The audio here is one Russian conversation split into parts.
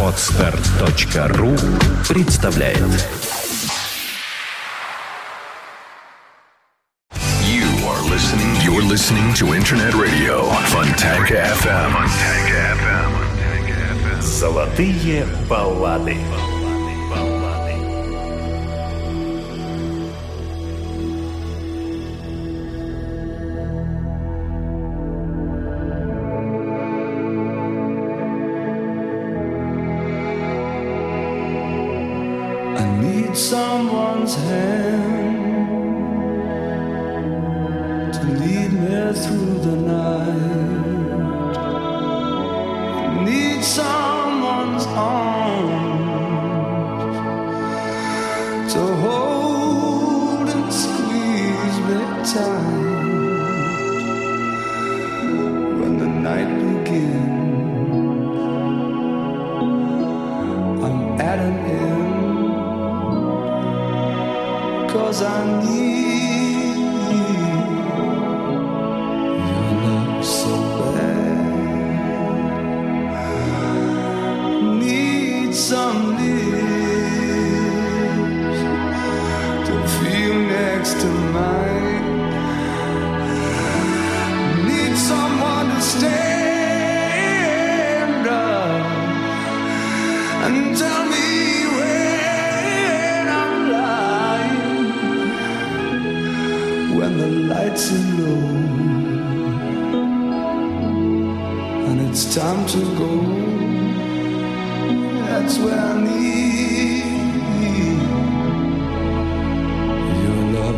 Отстар.ру представляет You are listening. You're listening to Internet Radio Fontanka FM. Fontanka FM. Золотые баллады.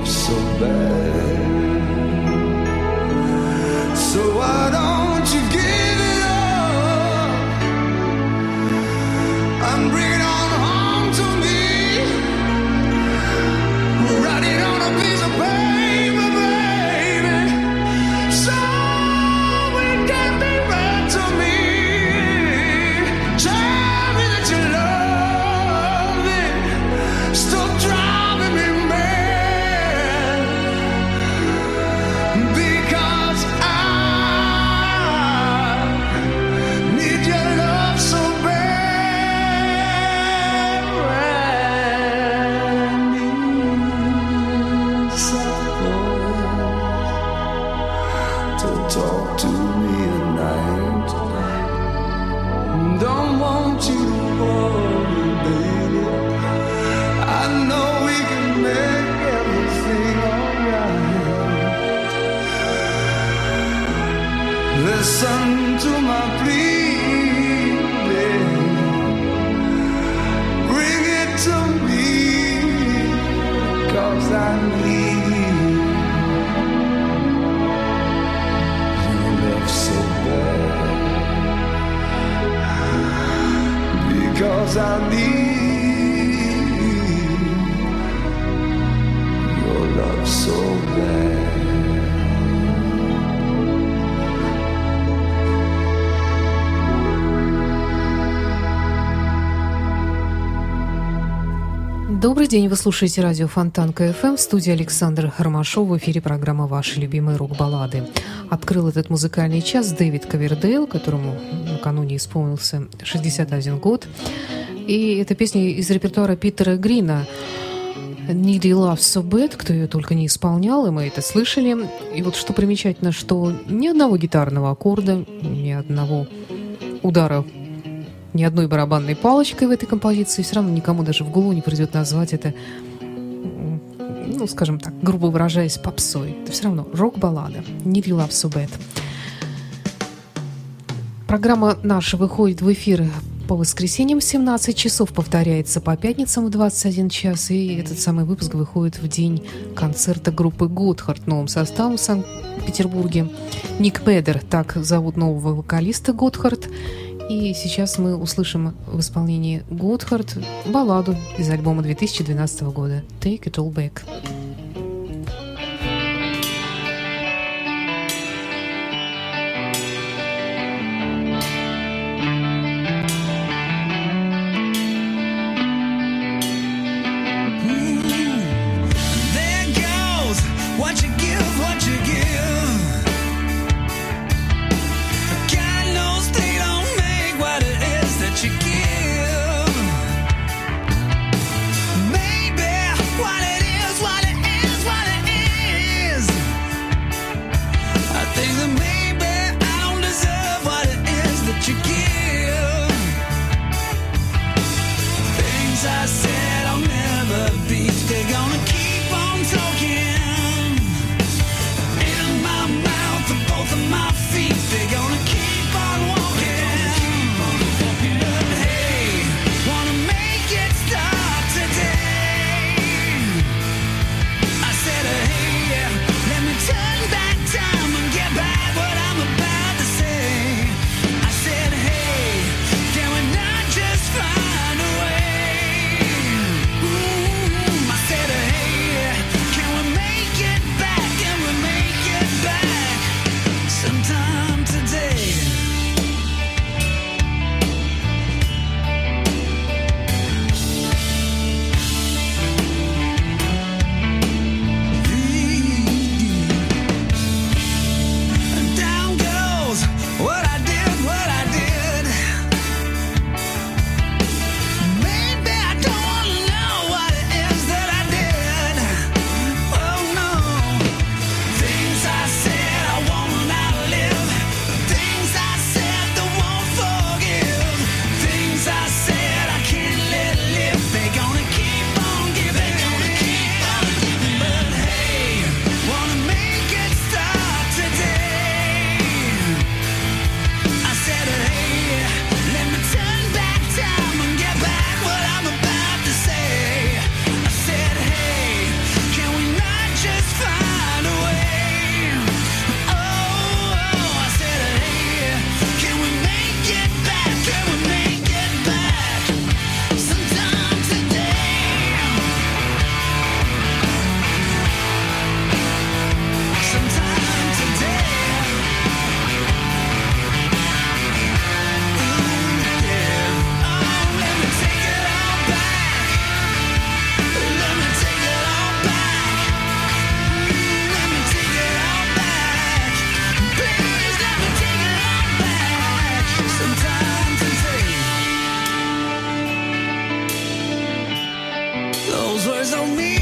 So bad. День, вы слушаете радио Фонтанка FM в студии Александр Ромашов в эфире программа «Ваши любимые рок-баллады». Открыл этот музыкальный час Дэвид Ковердейл, которому накануне исполнился 61 год. И эта песня из репертуара Питера Грина «Need Your Love So Bad», кто ее только не исполнял, и мы это слышали. И вот что примечательно, что ни одного гитарного аккорда, ни одного удара ни одной барабанной палочкой в этой композиции, все равно никому даже в голову не придет назвать это, ну, скажем так, грубо выражаясь, попсой. Это все равно рок-баллада. Need you love so. Программа наша выходит в эфир по воскресеньям в 17 часов, повторяется по пятницам в 21 час, и этот самый выпуск выходит в день концерта группы Готхард новым составом в Санкт-Петербурге. Ник Педер, так зовут нового вокалиста Готхард, и сейчас мы услышим в исполнении Готхард балладу из альбома 2012 года «Take It All Back». me.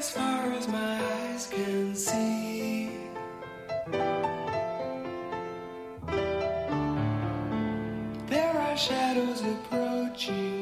As far as my eyes can see. There are shadows approaching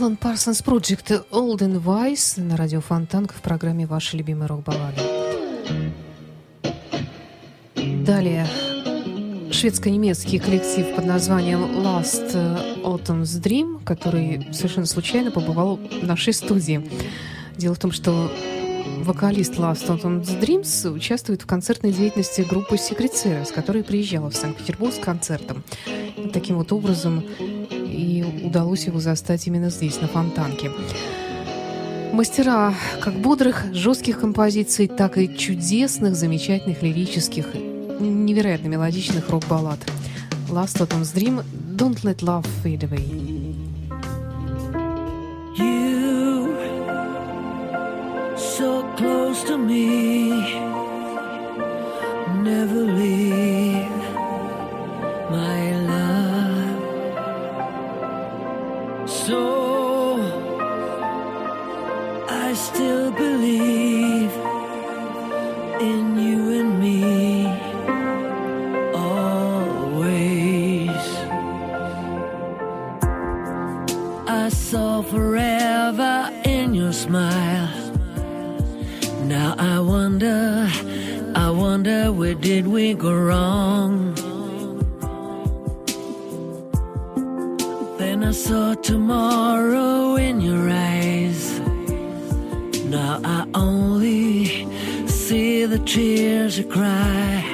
Алан Парсонс Проджект and Wise на радио Фонтанка в программе «Ваши любимые рок-баллады». Далее шведско-немецкий коллектив под названием Last Autumn's Dream, который совершенно случайно побывал в нашей студии. Дело в том, что вокалист Last Autumn's Dreams участвует в концертной деятельности группы Secret Service, которая приезжала в Санкт-Петербург с концертом. Таким вот образом удалось его застать именно здесь, на Фонтанке. Мастера как бодрых, жестких композиций, так и чудесных, замечательных, лирических, невероятно мелодичных рок-баллад. Last Autumn's Dream, Don't Let Love Fade Away. So close to me. without smile. Now I wonder, I wonder where did we go wrong? Then I saw tomorrow in your eyes. Now I only see the tears you cry.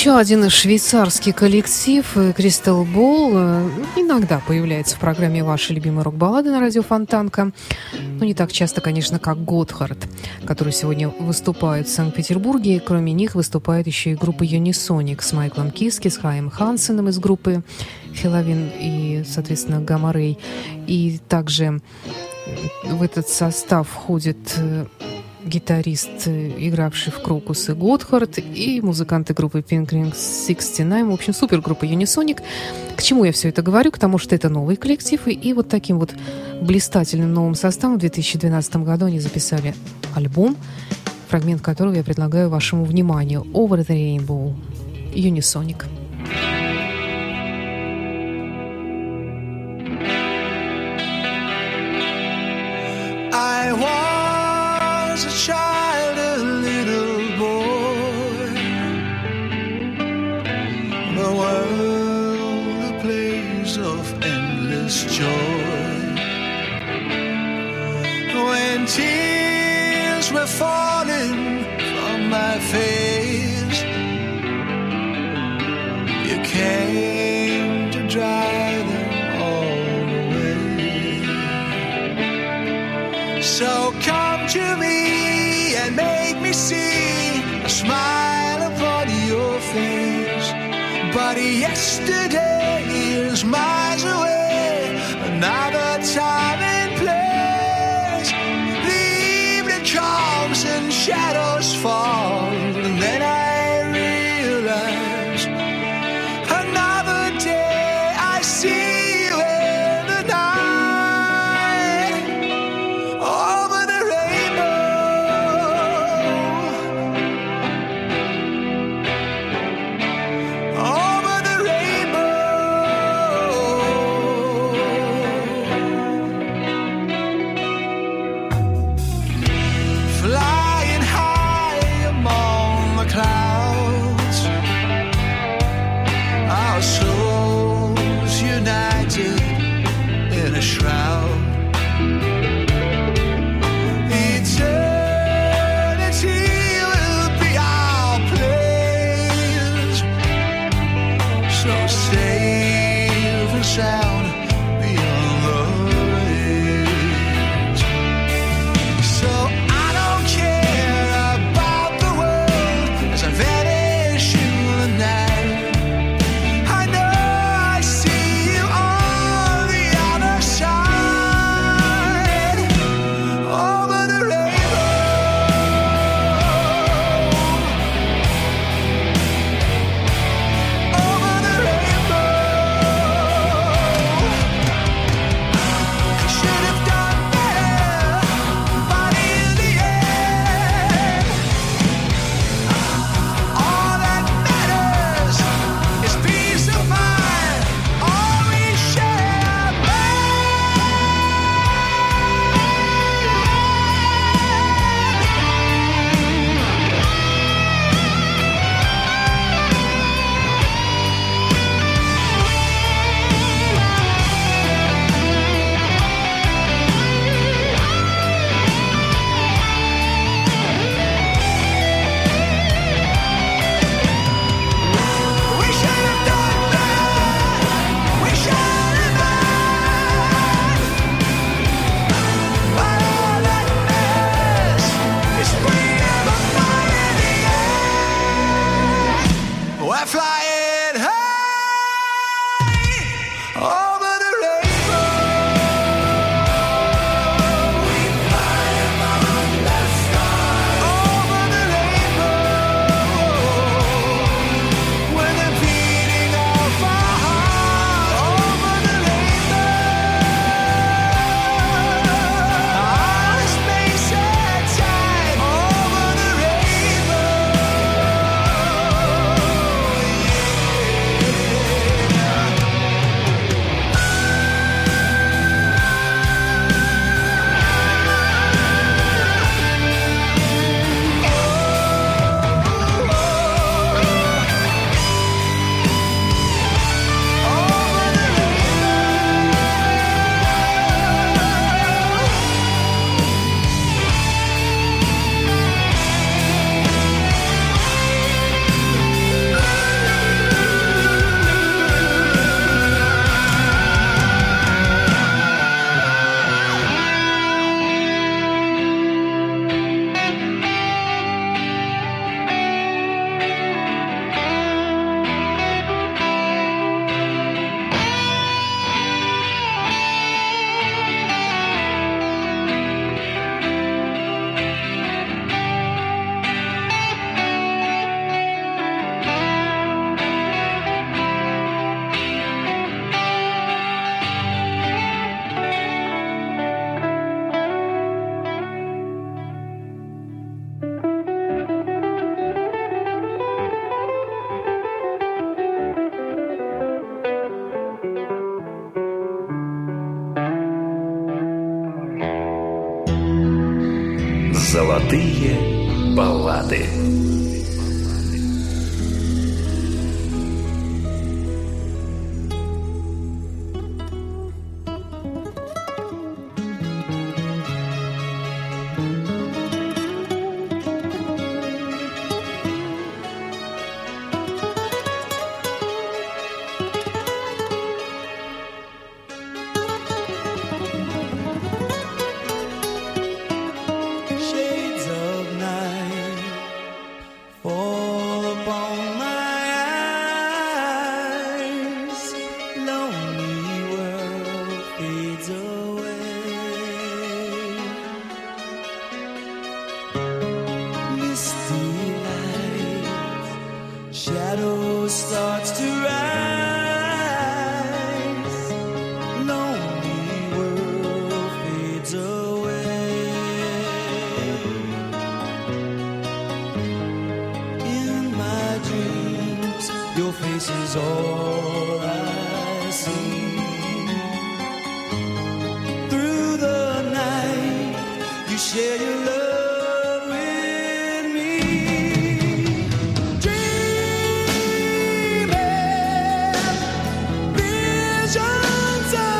Еще один швейцарский коллектив э, Crystal Ball э, иногда появляется в программе «Ваши любимые рок-баллады» на радио Фонтанка. Но не так часто, конечно, как Готхард, который сегодня выступает в Санкт-Петербурге. Кроме них выступает еще и группа Unisonic с Майклом Киски, с Хаем Хансеном из группы Хеловин и, соответственно, Гамарей. И также в этот состав входит э, гитарист, э, игравший в Крокус и Готхард, и музыканты группы Pinkring 69, в общем, супергруппа Unisonic. К чему я все это говорю? К тому, что это новый коллектив, и, и вот таким вот блистательным новым составом в 2012 году они записали альбом, фрагмент которого я предлагаю вашему вниманию «Over the Rainbow» Unisonic. Tears were falling from my face, you came to dry them all away. So come to me and make me see a smile upon your face. But yesterday is miles away, another time Norte. Sir!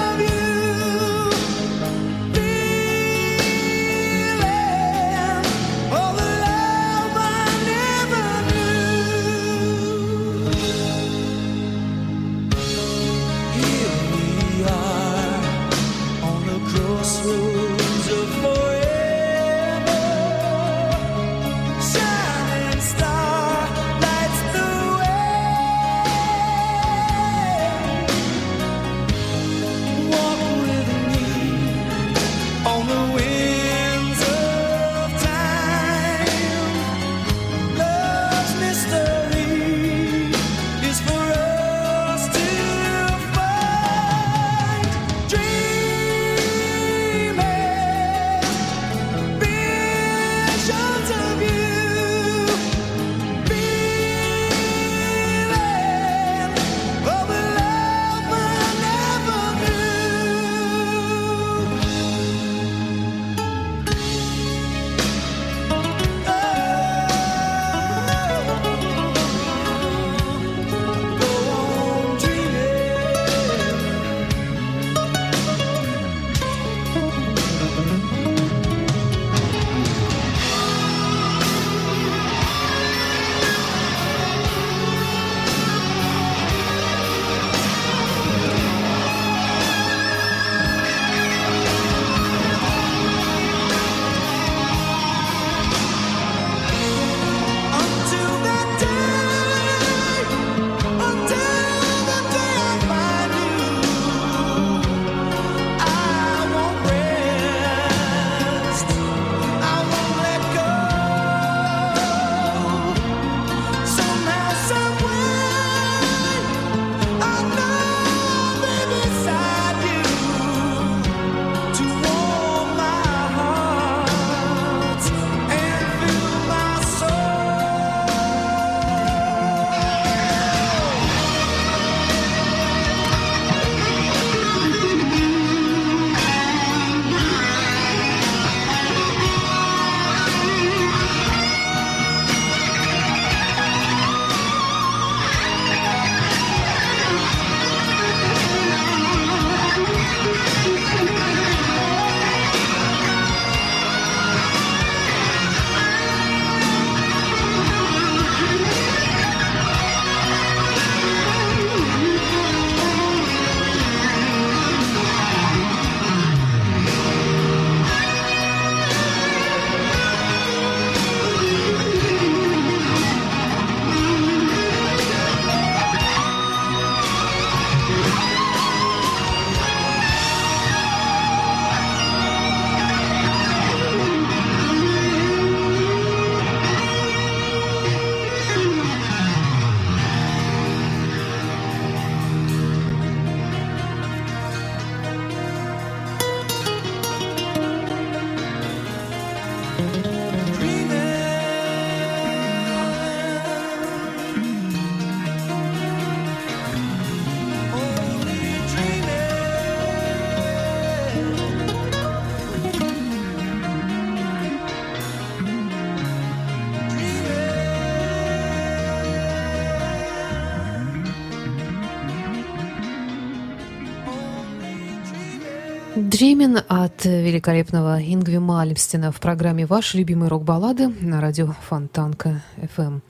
Дремен от великолепного Ингви Мальмстена в программе «Ваши любимые рок-баллады» на радио Фонтанка FM.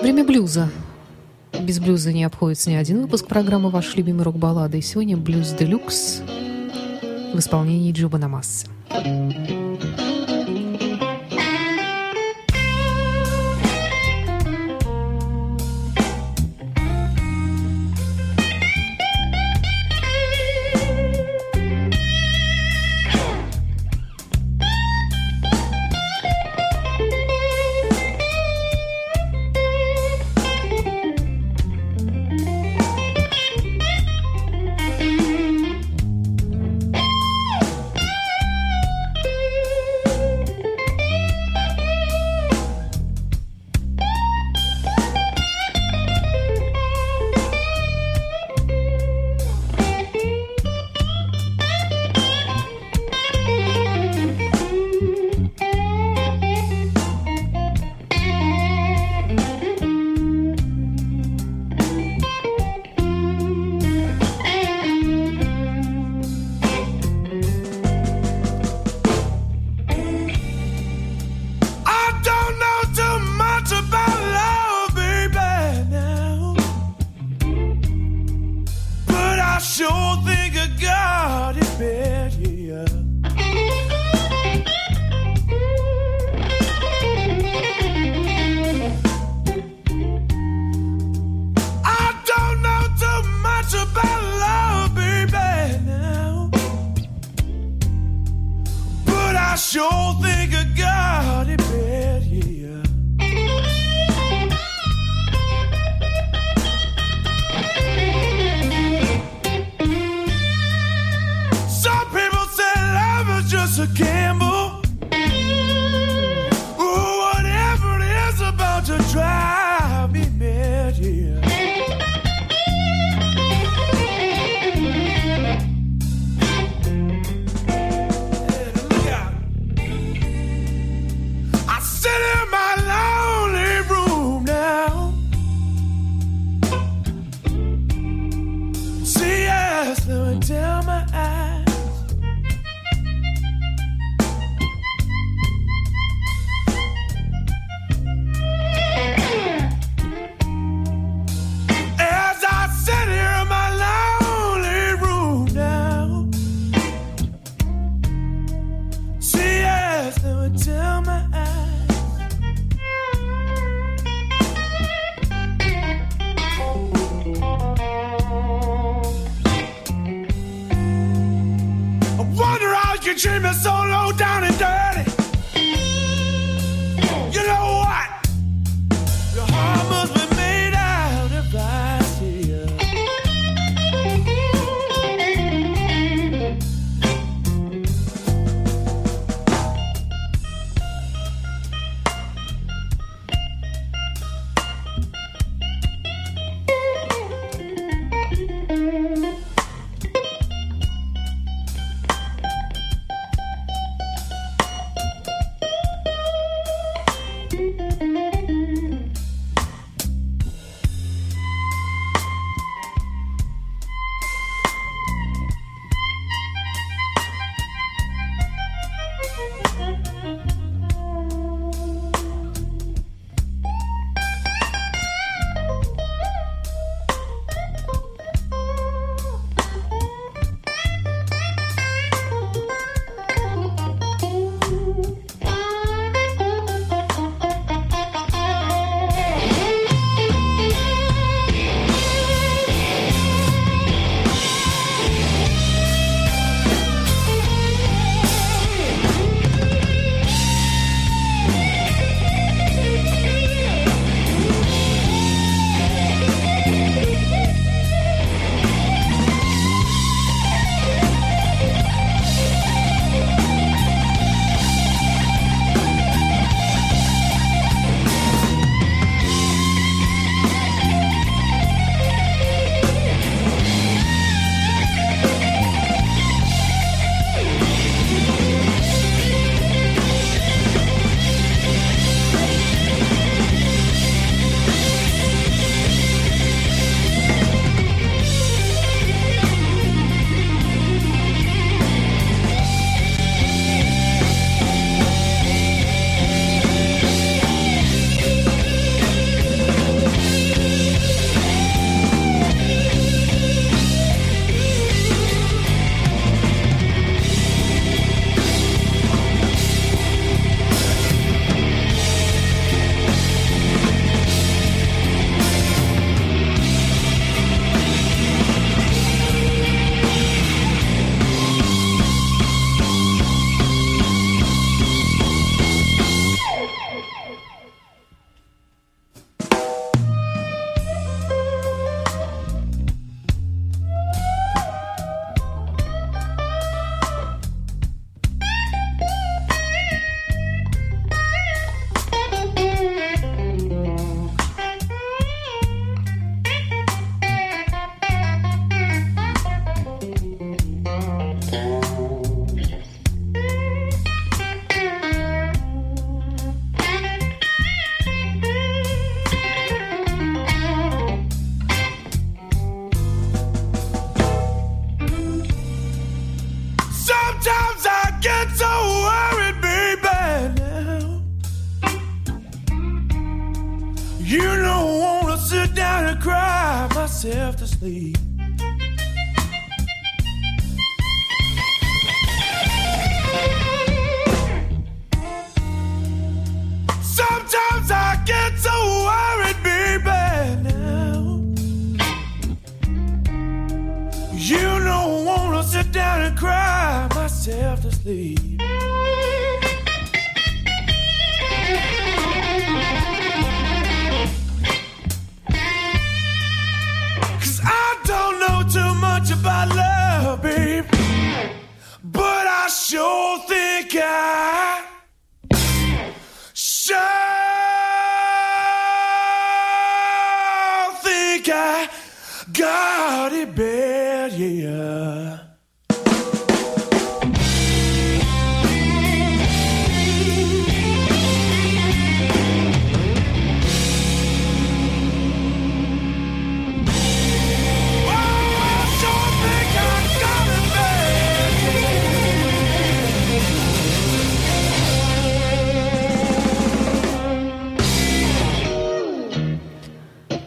Время блюза. Без блюза не обходится ни один выпуск программы «Ваши любимые рок-баллады». И сегодня «Блюз Делюкс» в исполнении Джуба Намассы.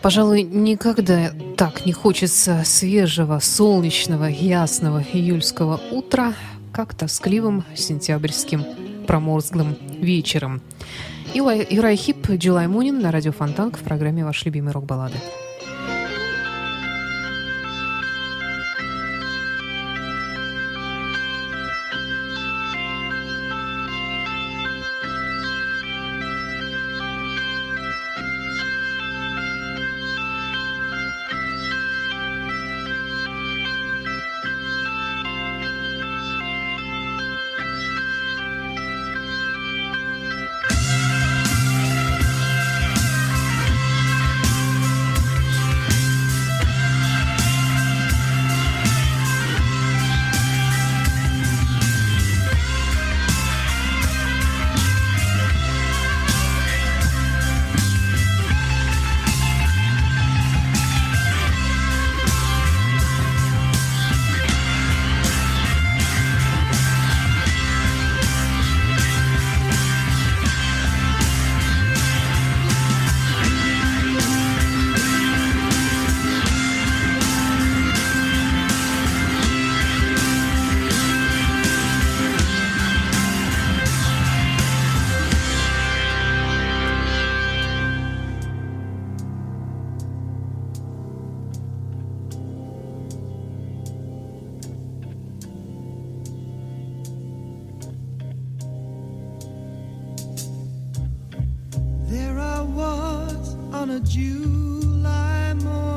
Пожалуй, никогда так не хочется свежего, солнечного, ясного июльского утра, как тоскливым сентябрьским проморзглым вечером. Юрай Хип, Джилай Мунин на радио Фонтанк в программе «Ваши любимые рок-баллады».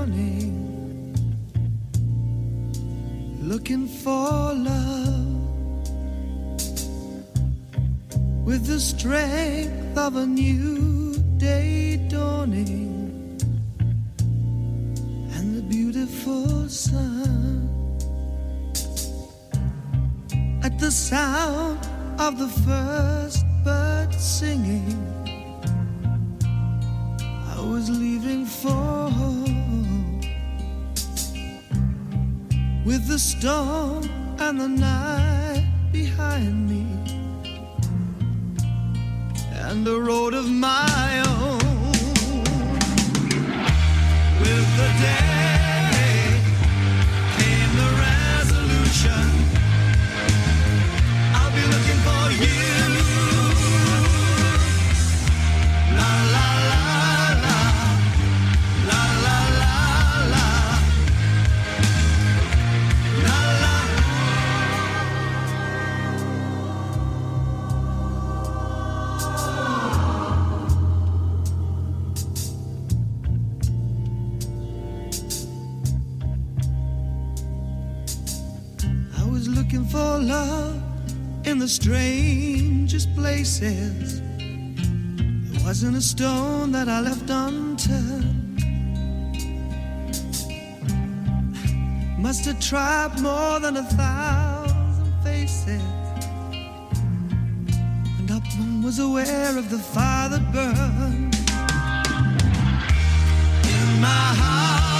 Morning, looking for love with the strength of a new day dawning and the beautiful sun. At the sound of the first bird singing. I was leaving for home with the storm and the night behind me. And a road of my own. With the day strangest places. There wasn't a stone that I left unturned. Must have tried more than a thousand faces. And not one was aware of the fire that burned in my heart,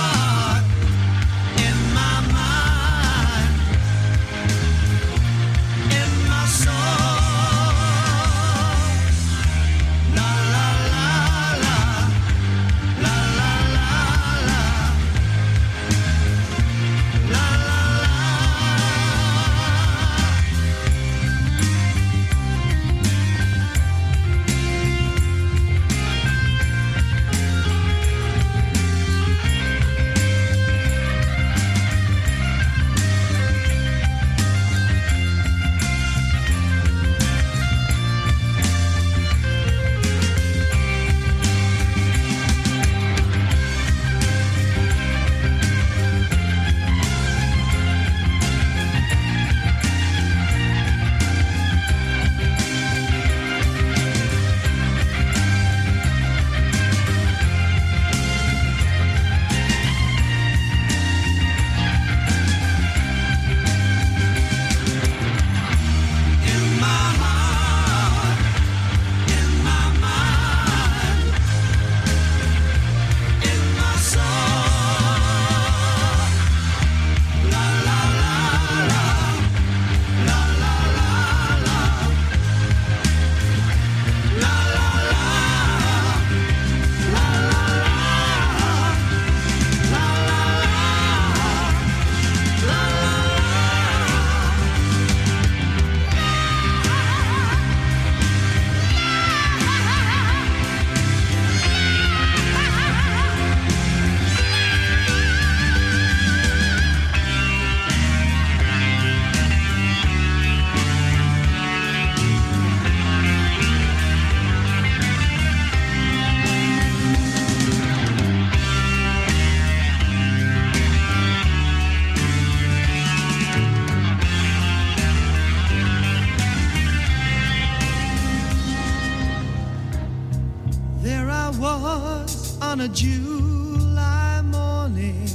a July morning.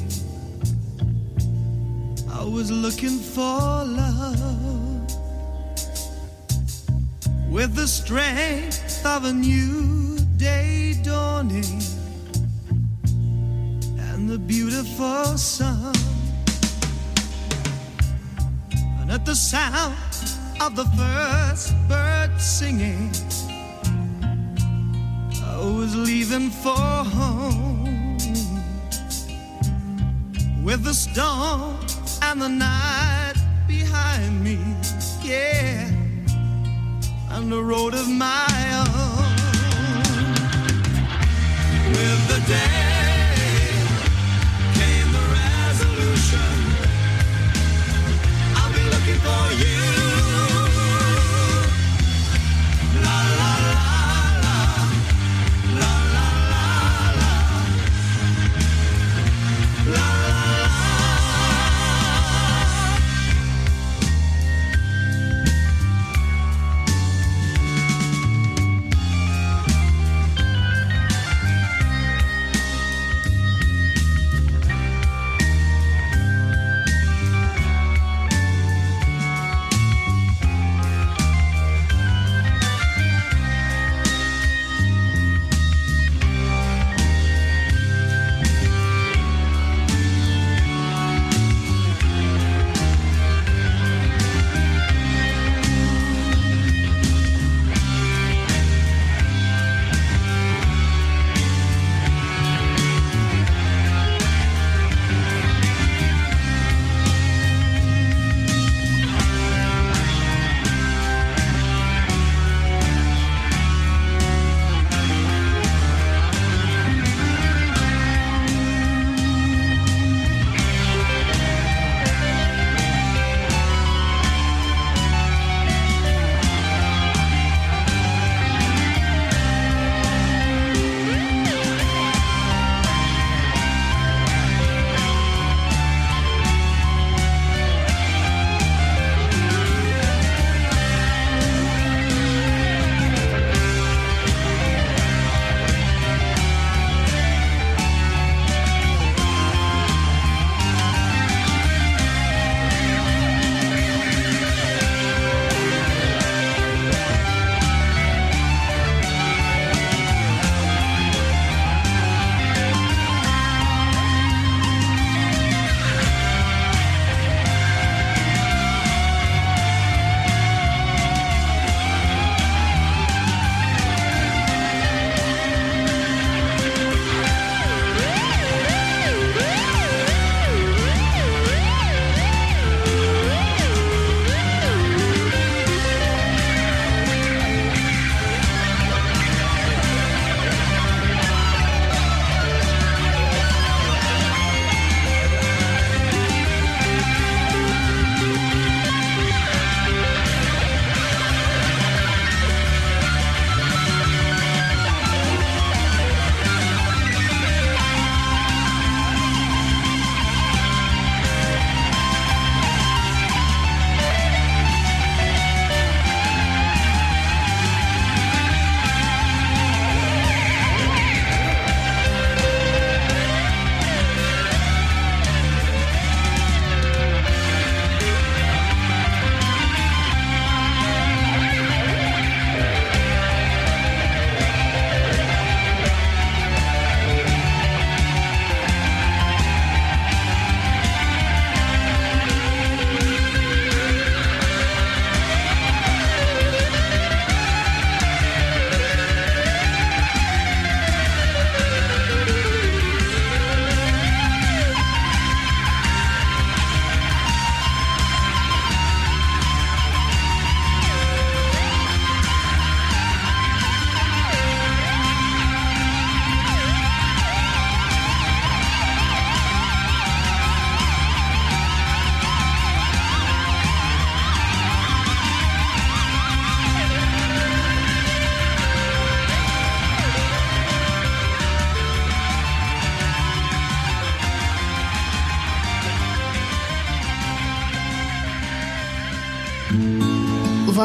I was looking for love with the strength of a new day dawning and the beautiful sun. And at the sound of the first bird singing, was leaving for home with the storm and the night behind me, yeah, and the road of my own. With the day